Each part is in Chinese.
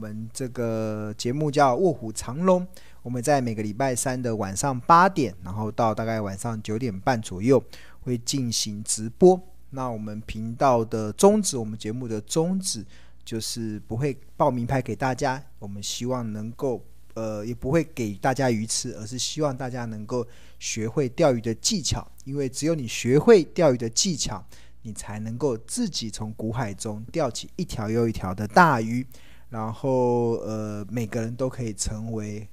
我们这个节目叫《卧虎藏龙》，我们在每个礼拜三的晚上八点，然后到大概晚上九点半左右会进行直播。那我们频道的宗旨，我们节目的宗旨就是不会报名牌给大家，我们希望能够呃也不会给大家鱼吃，而是希望大家能够学会钓鱼的技巧，因为只有你学会钓鱼的技巧。你才能够自己从股海中钓起一条又一条的大鱼，然后呃，每个人都可以成为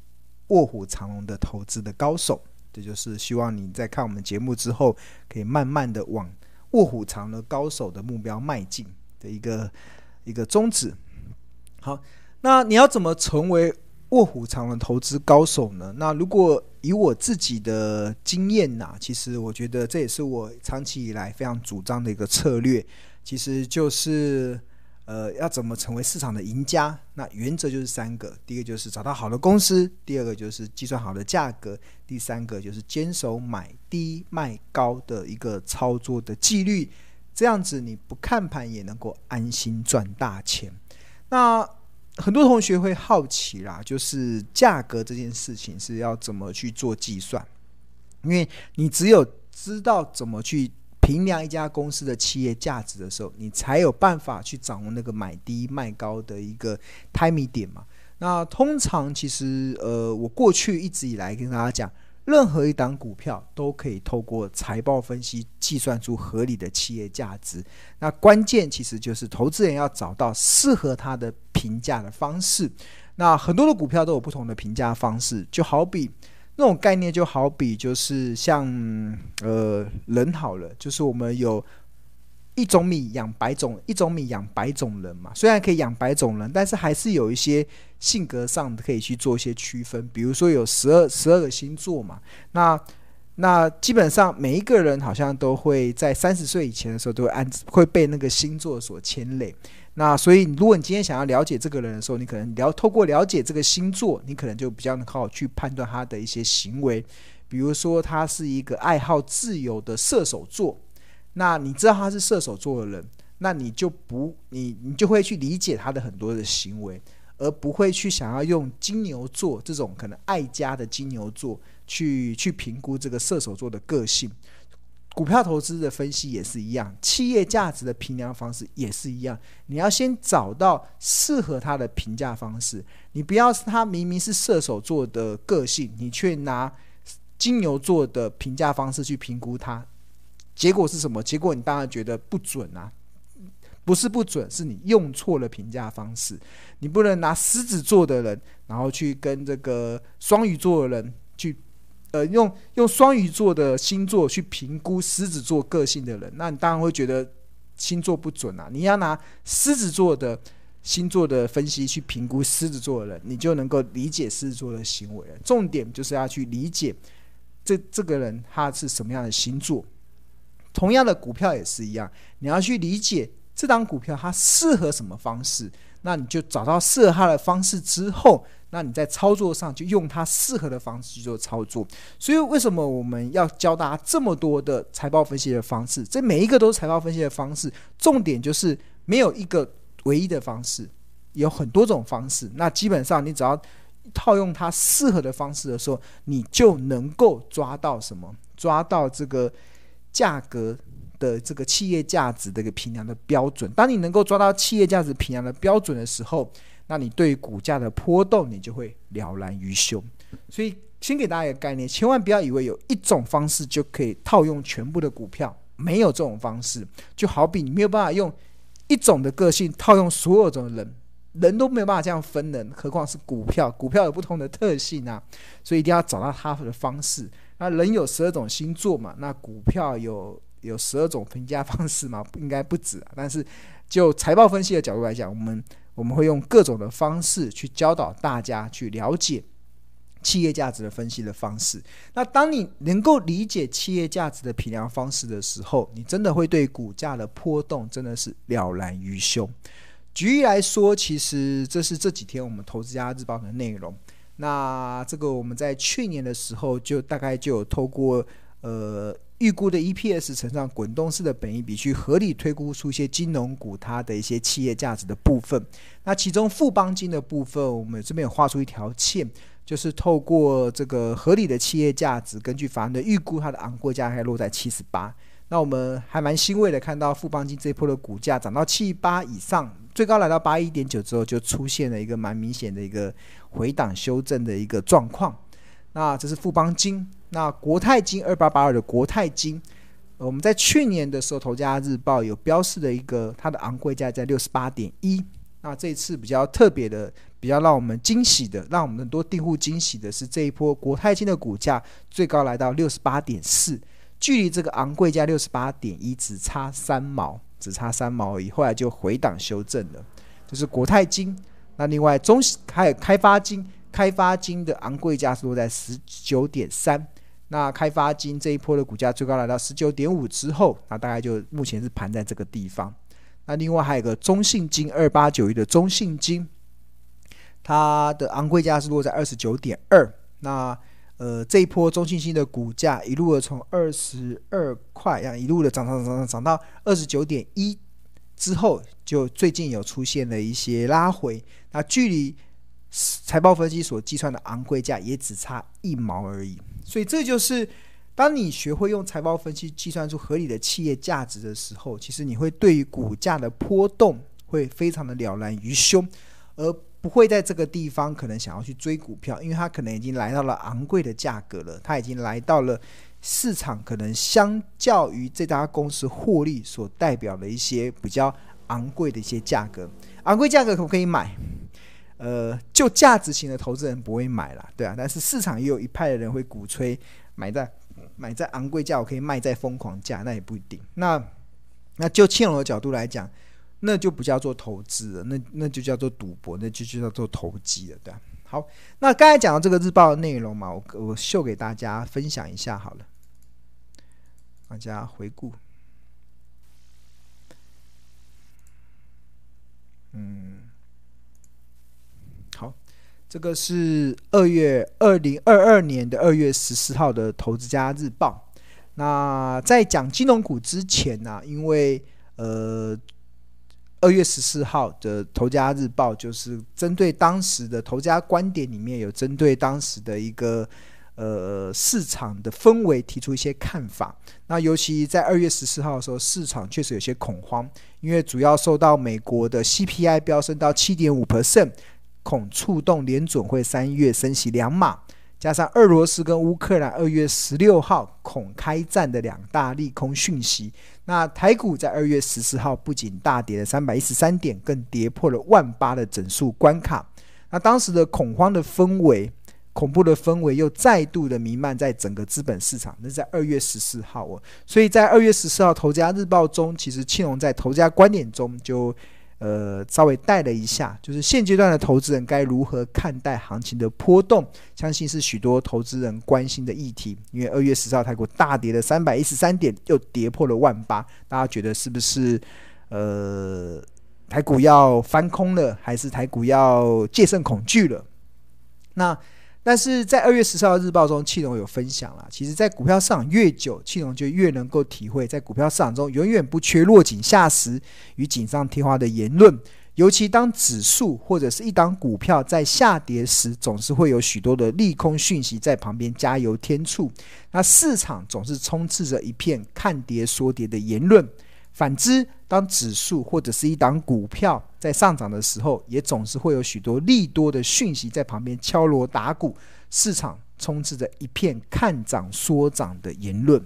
卧虎藏龙的投资的高手。这就是希望你在看我们节目之后，可以慢慢的往卧虎藏龙高手的目标迈进的一个一个宗旨。好，那你要怎么成为卧虎藏龙投资高手呢？那如果以我自己的经验呐，其实我觉得这也是我长期以来非常主张的一个策略，其实就是呃，要怎么成为市场的赢家？那原则就是三个：第一个就是找到好的公司；第二个就是计算好的价格；第三个就是坚守买低卖高的一个操作的纪律。这样子你不看盘也能够安心赚大钱。那很多同学会好奇啦，就是价格这件事情是要怎么去做计算？因为你只有知道怎么去评量一家公司的企业价值的时候，你才有办法去掌握那个买低卖高的一个 timing 点嘛。那通常其实，呃，我过去一直以来跟大家讲。任何一档股票都可以透过财报分析计算出合理的企业价值。那关键其实就是投资人要找到适合他的评价的方式。那很多的股票都有不同的评价方式，就好比那种概念，就好比就是像呃人好了，就是我们有。一种米养百种，一种米养百种人嘛。虽然可以养百种人，但是还是有一些性格上可以去做一些区分。比如说有十二十二个星座嘛，那那基本上每一个人好像都会在三十岁以前的时候都会按会被那个星座所牵累。那所以如果你今天想要了解这个人的时候，你可能了透过了解这个星座，你可能就比较能好去判断他的一些行为。比如说他是一个爱好自由的射手座。那你知道他是射手座的人，那你就不你你就会去理解他的很多的行为，而不会去想要用金牛座这种可能爱家的金牛座去去评估这个射手座的个性。股票投资的分析也是一样，企业价值的评量方式也是一样。你要先找到适合他的评价方式，你不要是他明明是射手座的个性，你却拿金牛座的评价方式去评估他。结果是什么？结果你当然觉得不准啊，不是不准，是你用错了评价方式。你不能拿狮子座的人，然后去跟这个双鱼座的人去，呃，用用双鱼座的星座去评估狮子座个性的人，那你当然会觉得星座不准啊。你要拿狮子座的星座的分析去评估狮子座的人，你就能够理解狮子座的行为。重点就是要去理解这这个人他是什么样的星座。同样的股票也是一样，你要去理解这档股票它适合什么方式，那你就找到适合它的方式之后，那你在操作上就用它适合的方式去做操作。所以为什么我们要教大家这么多的财报分析的方式？这每一个都是财报分析的方式，重点就是没有一个唯一的方式，有很多种方式。那基本上你只要套用它适合的方式的时候，你就能够抓到什么？抓到这个。价格的这个企业价值的一个评量的标准，当你能够抓到企业价值评量的标准的时候，那你对股价的波动你就会了然于胸。所以，先给大家一个概念，千万不要以为有一种方式就可以套用全部的股票，没有这种方式。就好比你没有办法用一种的个性套用所有种人，人都没有办法这样分人，何况是股票？股票有不同的特性啊，所以一定要找到它的方式。那人有十二种星座嘛？那股票有有十二种评价方式嘛？应该不止啊。但是就财报分析的角度来讲，我们我们会用各种的方式去教导大家去了解企业价值的分析的方式。那当你能够理解企业价值的评量方式的时候，你真的会对股价的波动真的是了然于胸。举例来说，其实这是这几天我们投资家日报的内容。那这个我们在去年的时候就大概就有透过呃预估的 EPS 乘上滚动式的本益比，去合理推估出一些金融股它的一些企业价值的部分。那其中富邦金的部分，我们这边有画出一条线，就是透过这个合理的企业价值，根据法人的预估，它的昂贵价还落在七十八。那我们还蛮欣慰的，看到富邦金这一波的股价涨到七八以上，最高来到八一点九之后，就出现了一个蛮明显的一个回档修正的一个状况。那这是富邦金。那国泰金二八八二的国泰金，我们在去年的时候，《头家日报》有标示的一个它的昂贵价在六十八点一。那这一次比较特别的，比较让我们惊喜的，让我们很多订户惊喜的是，这一波国泰金的股价最高来到六十八点四，距离这个昂贵价六十八点一只差三毛，只差三毛而已。后来就回档修正了，这、就是国泰金。那另外中还有开发金，开发金的昂贵价是落在十九点三。那开发金这一波的股价最高来到十九点五之后，那大概就目前是盘在这个地方。那另外还有个中信金二八九一的中信金，它的昂贵价是落在二十九点二。那呃这一波中信金的股价一路的从二十二块，然后一路的涨涨涨涨涨到二十九点一之后，就最近有出现了一些拉回。那距离财报分析所计算的昂贵价也只差一毛而已。所以这就是，当你学会用财报分析计算出合理的企业价值的时候，其实你会对于股价的波动会非常的了然于胸，而不会在这个地方可能想要去追股票，因为它可能已经来到了昂贵的价格了，它已经来到了市场可能相较于这家公司获利所代表的一些比较昂贵的一些价格，昂贵价格可不可以买？呃，就价值型的投资人不会买啦，对啊，但是市场也有一派的人会鼓吹买在买在昂贵价，我可以卖在疯狂价，那也不一定。那那就庆隆的角度来讲，那就不叫做投资了，那那就叫做赌博，那就就叫做投机了，对啊。好，那刚才讲到这个日报的内容嘛，我我秀给大家分享一下好了，大家回顾，嗯。这个是二月二零二二年的二月十四号的《投资家日报》。那在讲金融股之前呢、因为呃二月十四号的《投资家日报》就是针对当时的投资家观点里面有针对当时的一个呃市场的氛围提出一些看法。那尤其在二月十四号的时候，市场确实有些恐慌，因为主要受到美国的 CPI 飙升到七点五 percent。恐触动联准会三月升息两码，加上俄罗斯跟乌克兰二月十六号恐开战的两大利空讯息，那台股在二月十四号不仅大跌了三百一十三点，更跌破了万八的整数关卡。那当时的恐慌的氛围、恐怖的氛围又再度的弥漫在整个资本市场。那在二月十四号哦，所以在二月十四号《投家日报》中，其实庆隆在《投家观点》中就。呃，稍微带了一下，就是现阶段的投资人该如何看待行情的波动，相信是许多投资人关心的议题。因为二月十号台股大跌了三百一十三点，又跌破了万八，大家觉得是不是呃台股要翻空了，还是台股要戒慎恐惧了？那。但是在二月十四号日报中，庆隆有分享了。其实，在股票市场越久，庆隆就越能够体会，在股票市场中永远不缺落井下石与锦上添花的言论。尤其当指数或者是一档股票在下跌时，总是会有许多的利空讯息在旁边加油添醋。那市场总是充斥着一片看跌说跌的言论。反之，当指数或者是一档股票在上涨的时候，也总是会有许多利多的讯息在旁边敲锣打鼓，市场充斥着一片看涨说涨的言论。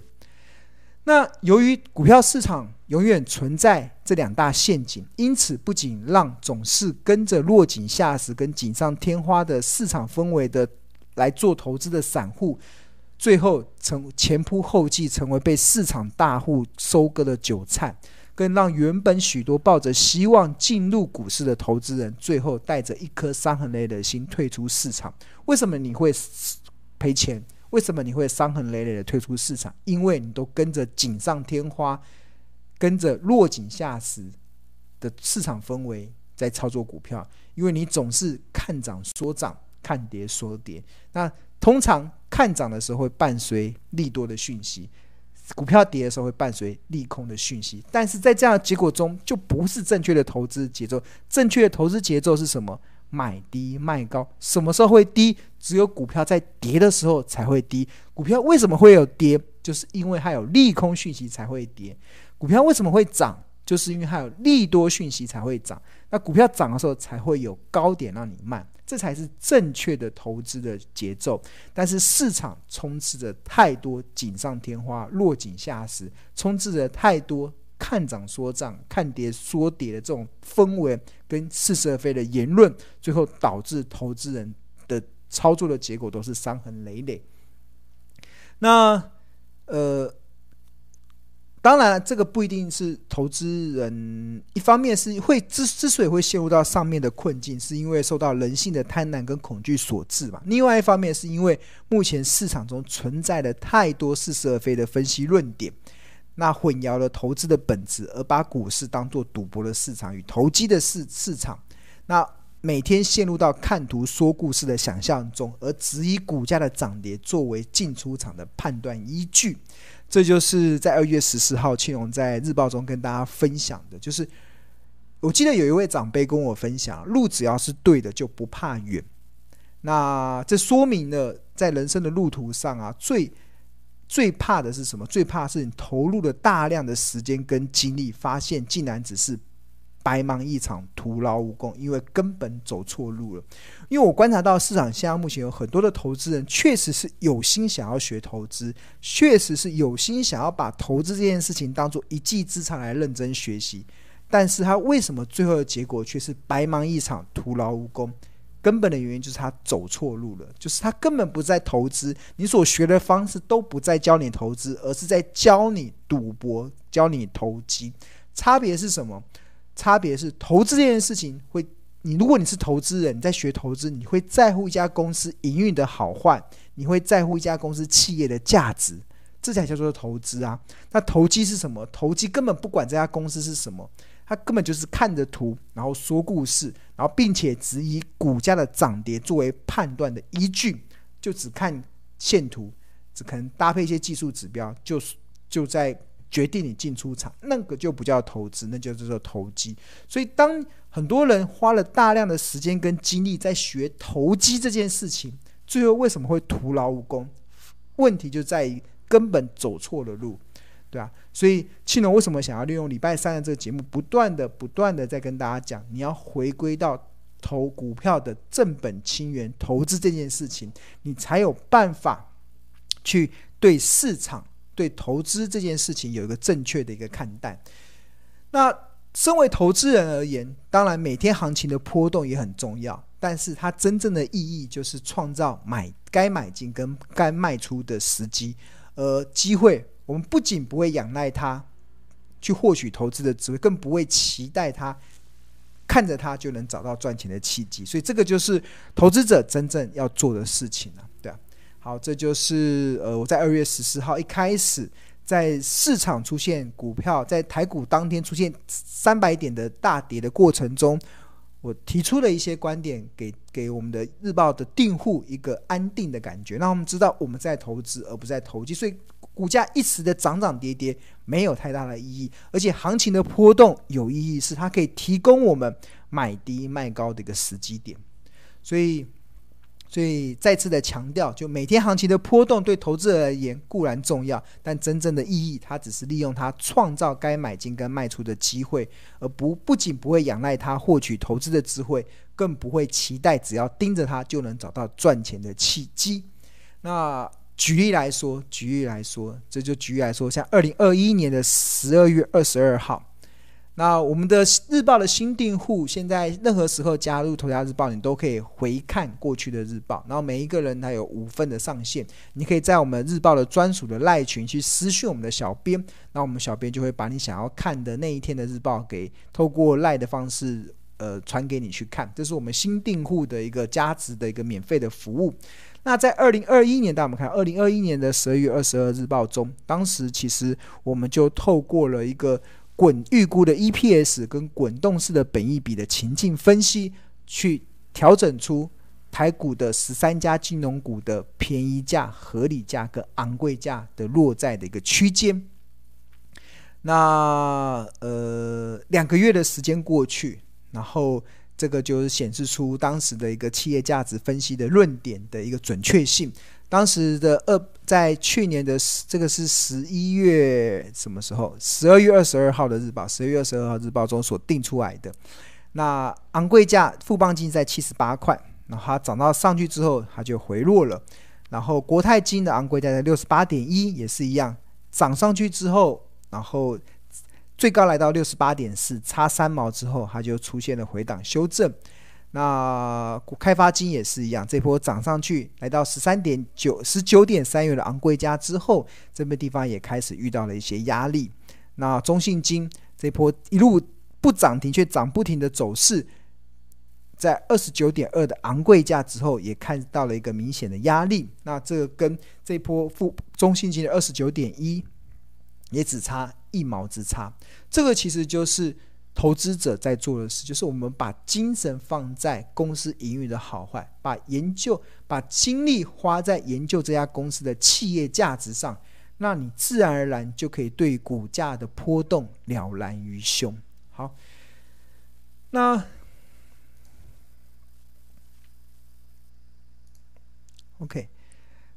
那由于股票市场永远存在这两大陷阱，因此不仅让总是跟着落井下石、跟锦上添花的市场氛围的来做投资的散户。最后成前仆后继，成为被市场大户收割的韭菜，更让原本许多抱着希望进入股市的投资人，最后带着一颗伤痕累累的心退出市场。为什么你会赔钱？为什么你会伤痕累累的退出市场？因为你都跟着锦上添花，跟着落井下石的市场氛围在操作股票，因为你总是看涨说涨，看跌说跌。那通常看涨的时候会伴随利多的讯息，股票跌的时候会伴随利空的讯息，但是在这样的结果中，就不是正确的投资节奏。正确的投资节奏是什么？买低卖高。什么时候会低？只有股票在跌的时候才会低。股票为什么会有跌？就是因为它有利空讯息才会跌。股票为什么会涨？就是因为它有利多讯息才会涨。那股票涨的时候才会有高点让你卖。这才是正确的投资的节奏，但是市场充斥着太多锦上添花、落井下石，充斥着太多看涨说涨、看跌说跌的这种氛围跟似是而非的言论，最后导致投资人的操作的结果都是伤痕累累。那呃。当然，这个不一定是投资人。一方面是会之之所以会陷入到上面的困境，是因为受到人性的贪婪跟恐惧所致嘛。另外一方面是因为目前市场中存在的太多似是而非的分析论点，那混淆了投资的本质，而把股市当作赌博的市场与投机的市市场。那每天陷入到看图说故事的想象中，而只以股价的涨跌作为进出场的判断依据。这就是在二月十四号，庆荣在日报中跟大家分享的，就是我记得有一位长辈跟我分享，路只要是对的，就不怕远。那这说明了，在人生的路途上啊，最最怕的是什么？最怕是你投入了大量的时间跟精力，发现竟然只是。白忙一场，徒劳无功，因为根本走错路了。因为我观察到市场现在目前有很多的投资人，确实是有心想要学投资，确实是有心想要把投资这件事情当做一技之长来认真学习。但是他为什么最后的结果却是白忙一场，徒劳无功？根本的原因就是他走错路了，就是他根本不在投资，你所学的方式都不在教你投资，而是在教你赌博，教你投机。差别是什么？差别是投资这件事情会，你如果你是投资人，你在学投资，你会在乎一家公司营运的好坏，你会在乎一家公司企业的价值，这才叫做投资啊。那投机是什么？投机根本不管这家公司是什么，他根本就是看着图，然后说故事，然后并且只以股价的涨跌作为判断的依据，就只看线图，只可能搭配一些技术指标，就是就在。决定你进出场，那个就不叫投资，那就叫做投机。所以，当很多人花了大量的时间跟精力在学投机这件事情，最后为什么会徒劳无功？问题就在于根本走错了路，对啊。所以，庆龙为什么想要利用礼拜三的这个节目，不断的、不断的在跟大家讲，你要回归到投股票的正本清源，投资这件事情，你才有办法去对市场。对投资这件事情有一个正确的一个看待。那身为投资人而言，当然每天行情的波动也很重要，但是它真正的意义就是创造买该买进跟该卖出的时机。而机会，我们不仅不会仰赖它去获取投资的机会，更不会期待它看着它就能找到赚钱的契机。所以，这个就是投资者真正要做的事情了。对好，这就是呃，我在二月十四号一开始，在市场出现股票在台股当天出现三百点的大跌的过程中，我提出了一些观点给，给我们的日报的订户一个安定的感觉，让我们知道我们在投资而不在投机，所以股价一时的涨涨跌跌没有太大的意义，而且行情的波动有意义，是它可以提供我们买低卖高的一个时机点，所以。所以再次的强调，就每天行情的波动对投资者而言固然重要，但真正的意义，它只是利用它创造该买进跟卖出的机会，而不不仅不会仰赖它获取投资的智慧，更不会期待只要盯着它就能找到赚钱的契机。那举例来说，举例来说，这就举例来说，像二零二一年的十二月二十二号。那我们的日报的新订户，现在任何时候加入头条日报，你都可以回看过去的日报。然后每一个人他有五份的上限，你可以在我们日报的专属的赖群去私讯我们的小编，那我们小编就会把你想要看的那一天的日报给透过赖的方式，呃，传给你去看。这是我们新订户的一个加值的一个免费的服务。那在二零二一年，大家我们看二零二一年的十二月二十二日报中，当时其实我们就透过了一个。滚预估的 EPS 跟滚动式的本益比的情境分析，去调整出台股的十三家金融股的便宜价、合理价跟昂贵价的落在的一个区间。那呃，两个月的时间过去，然后这个就是显示出当时的一个企业价值分析的论点的一个准确性。当时的二，在去年的这个是十一月什么时候？十二月二十二号的日报，十二月二十二号日报中所定出来的。那昂贵价富邦金在七十八块。然后它涨到上去之后，它就回落了。然后国泰金的昂贵价在六十八点一，也是一样，涨上去之后，然后最高来到六十八点四，差三毛之后，它就出现了回档修正。那开发金也是一样，这波涨上去来到十三点九，十九点三元的昂贵价之后，这边地方也开始遇到了一些压力。那中信金这波一路不涨停却涨不停的走势。在二十九点二的昂贵价之后，也看到了一个明显的压力。那这跟这波负中信金的二十九点一，也只差一毛之差。这个其实就是投资者在做的事，就是我们把精神放在公司营运的好坏，把研究、把精力花在研究这家公司的企业价值上，那你自然而然就可以对股价的波动了然于胸。好，那。OK，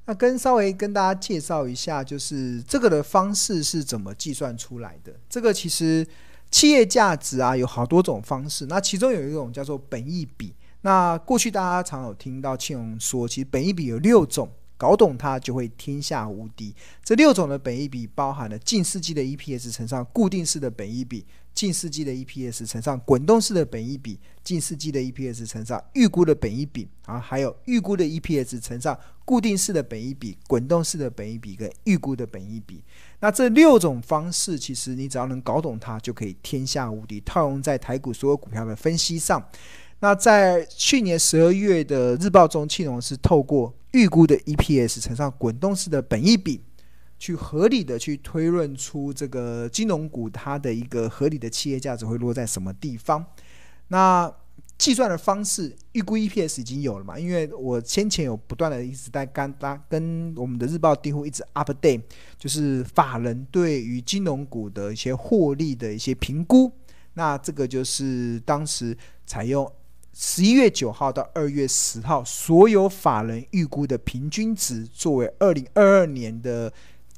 那跟稍微跟大家介绍一下，就是这个的方式是怎么计算出来的。这个其实企业价值啊有好多种方式，那其中有一种叫做本益比。那过去大家常有听到庆荣说，其实本益比有六种。搞懂它就会天下无敌。这六种的本益比包含了近世纪的 EPS 乘上固定式的本益比，近世纪的 EPS 乘上滚动式的本益比，近世纪的 EPS 乘上预估的本益比啊，还有预估的 EPS 乘上固定式的本益比、滚动式的本益比跟预估的本益比。那这六种方式，其实你只要能搞懂它，就可以天下无敌。套用在台股所有股票的分析上。那在去年十二月的日报中，庆隆是透过预估的 EPS 乘上滚动式的本益比，去合理的去推论出这个金融股它的一个合理的企业价值会落在什么地方。那计算的方式，预估 EPS 已经有了嘛？因为我先前有不断的一直在跟大跟我们的日报订户一直 update，就是法人对于金融股的一些获利的一些评估。那这个就是当时采用。十一月九号到二月十号，所有法人预估的平均值，作为二零二二年的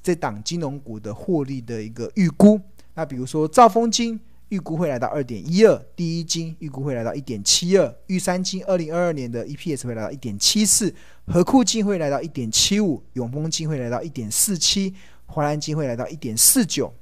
这档金融股的获利的一个预估。那比如说，兆丰金预估会来到二点一二，第一金预估会来到一点七二，玉山金二零二二年的 EPS 会来到一点七四，合库金会来到一点七五，永丰金会来到一点四七，华南金会来到一点四九，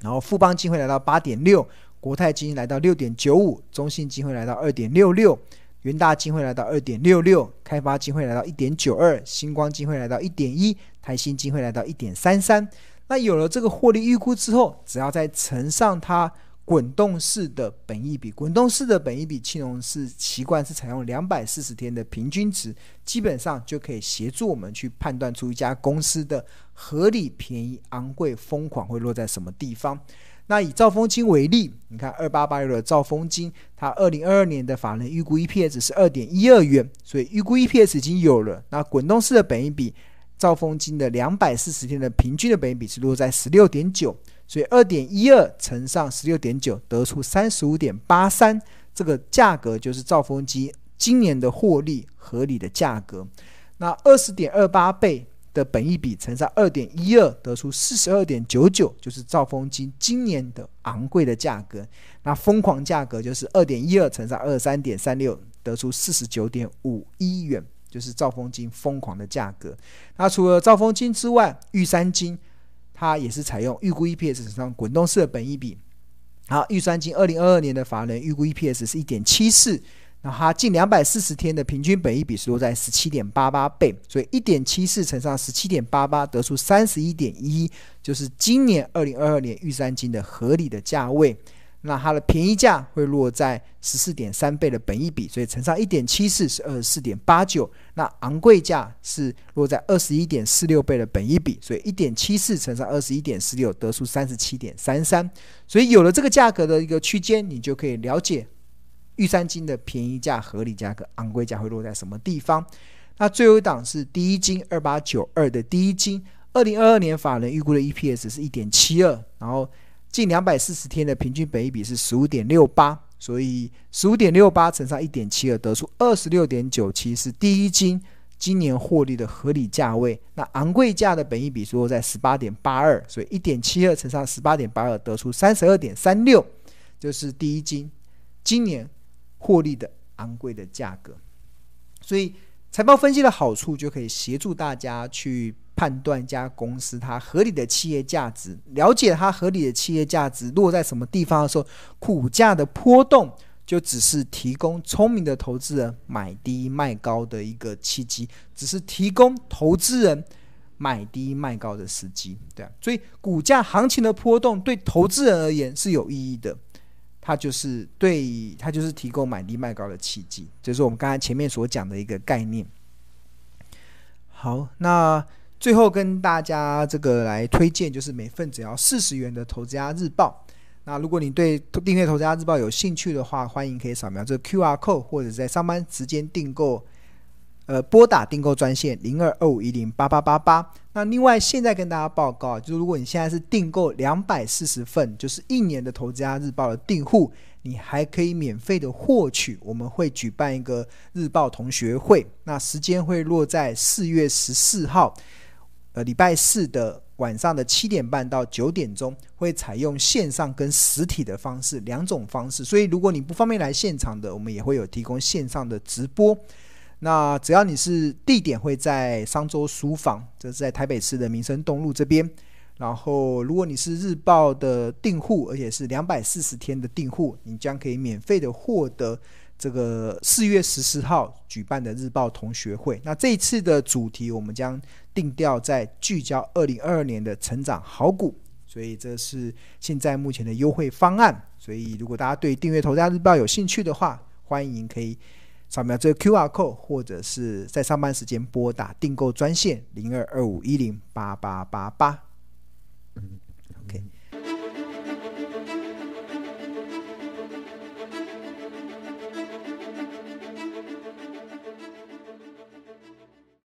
然后富邦金会来到八点六。国泰金来到六点九五，中信金会来到二点六六，元大金会来到二点六六，开发金会来到一点九二，星光金会来到一点一，台新金会来到一点三三。那有了这个获利预估之后，只要再乘上它滚动式的本益比，滚动式的本益比，青龙是习惯是采用两百四十天的平均值，基本上就可以协助我们去判断出一家公司的合理、便宜、昂贵、疯狂会落在什么地方。那以兆丰金为例，你看二八八六的兆丰金，它二零二二年的法人预估 EPS 是二点一二元，所以预估 EPS 已经有了。那滚动式的本益比，兆丰金的两百四十天的平均的本益比是落在十六点九，所以二点一二乘上十六点九，得出三十五点八三，这个价格就是兆丰金今年的获利合理的价格。那二十点二八倍。的本益比乘上二点一二，得出四十二点九九，就是兆丰金今年的昂贵的价格。那疯狂价格就是二点一二乘上二十三点三六，得出四十九点五一元，就是兆丰金疯狂的价格。那除了兆丰金之外，玉山金它也是采用预估 EPS 乘上滚动式的本益比。好，玉山金二零二二年的法人预估 EPS 是一点七四。那它近两百四十天的平均本益比是落在十七点八八倍，所以一点七四乘上十七点八八，得出三十一点一，就是今年二零二二年玉山金的合理的价位。那它的便宜价会落在十四点三倍的本益比，所以乘上一点七四是二十四点八九。那昂贵价是落在二十一点四六倍的本益比，所以一点七四乘上二十一点四六，得出三十七点三三。所以有了这个价格的一个区间，你就可以了解。玉山金的便宜价、合理价格昂贵价会落在什么地方？那最后一档是第一金二八九二的第一金，二零二二年法人预估的 EPS 是一点七二，然后近两百四十天的平均本益比是十五点六八，所以十五点六八乘上一点七二，得出二十六点九七，是第一金今年获利的合理价位。那昂贵价的本益比是落在十八点八二，所以一点七二乘上十八点八二，得出三十二点三六，就是第一金今年获利的昂贵的价格，所以。财报分析的好处，就可以协助大家去判断一家公司它合理的企业价值，了解它合理的企业价值落在什么地方的时候，股价的波动就只是提供聪明的投资人买低卖高的一个契机，只是提供投资人买低卖高的时机，对啊，所以股价行情的波动对投资人而言是有意义的。它就是对，它就是提供买低卖高的契机，就是我们刚才前面所讲的一个概念。好，那最后跟大家这个来推荐，就是每份只要四十元的投资家日报。那如果你对订阅投资家日报有兴趣的话，欢迎可以扫描这个 QR code，或者在上班时间订购。呃，拨打订购专线零二二五一零八八八八。那另外，现在跟大家报告，就是如果你现在是订购两百四十份，就是一年的《投资家日报》的订户，你还可以免费的获取。我们会举办一个日报同学会，那时间会落在四月十四号，呃，礼拜四的晚上的七点半到九点钟，会采用线上跟实体的方式两种方式。所以，如果你不方便来现场的，我们也会有提供线上的直播。那只要你是地点会在商周书房，这是在台北市的民生东路这边。然后，如果你是日报的订户，而且是两百四十天的订户，你将可以免费的获得这个四月十四号举办的日报同学会。那这一次的主题，我们将定调在聚焦二零二二年的成长好股，所以这是现在目前的优惠方案。所以，如果大家对订阅《投资家日报》有兴趣的话，欢迎可以。扫描这个 QR code，或者是在上班时间拨打订购专线零二二五一零八八八八。OK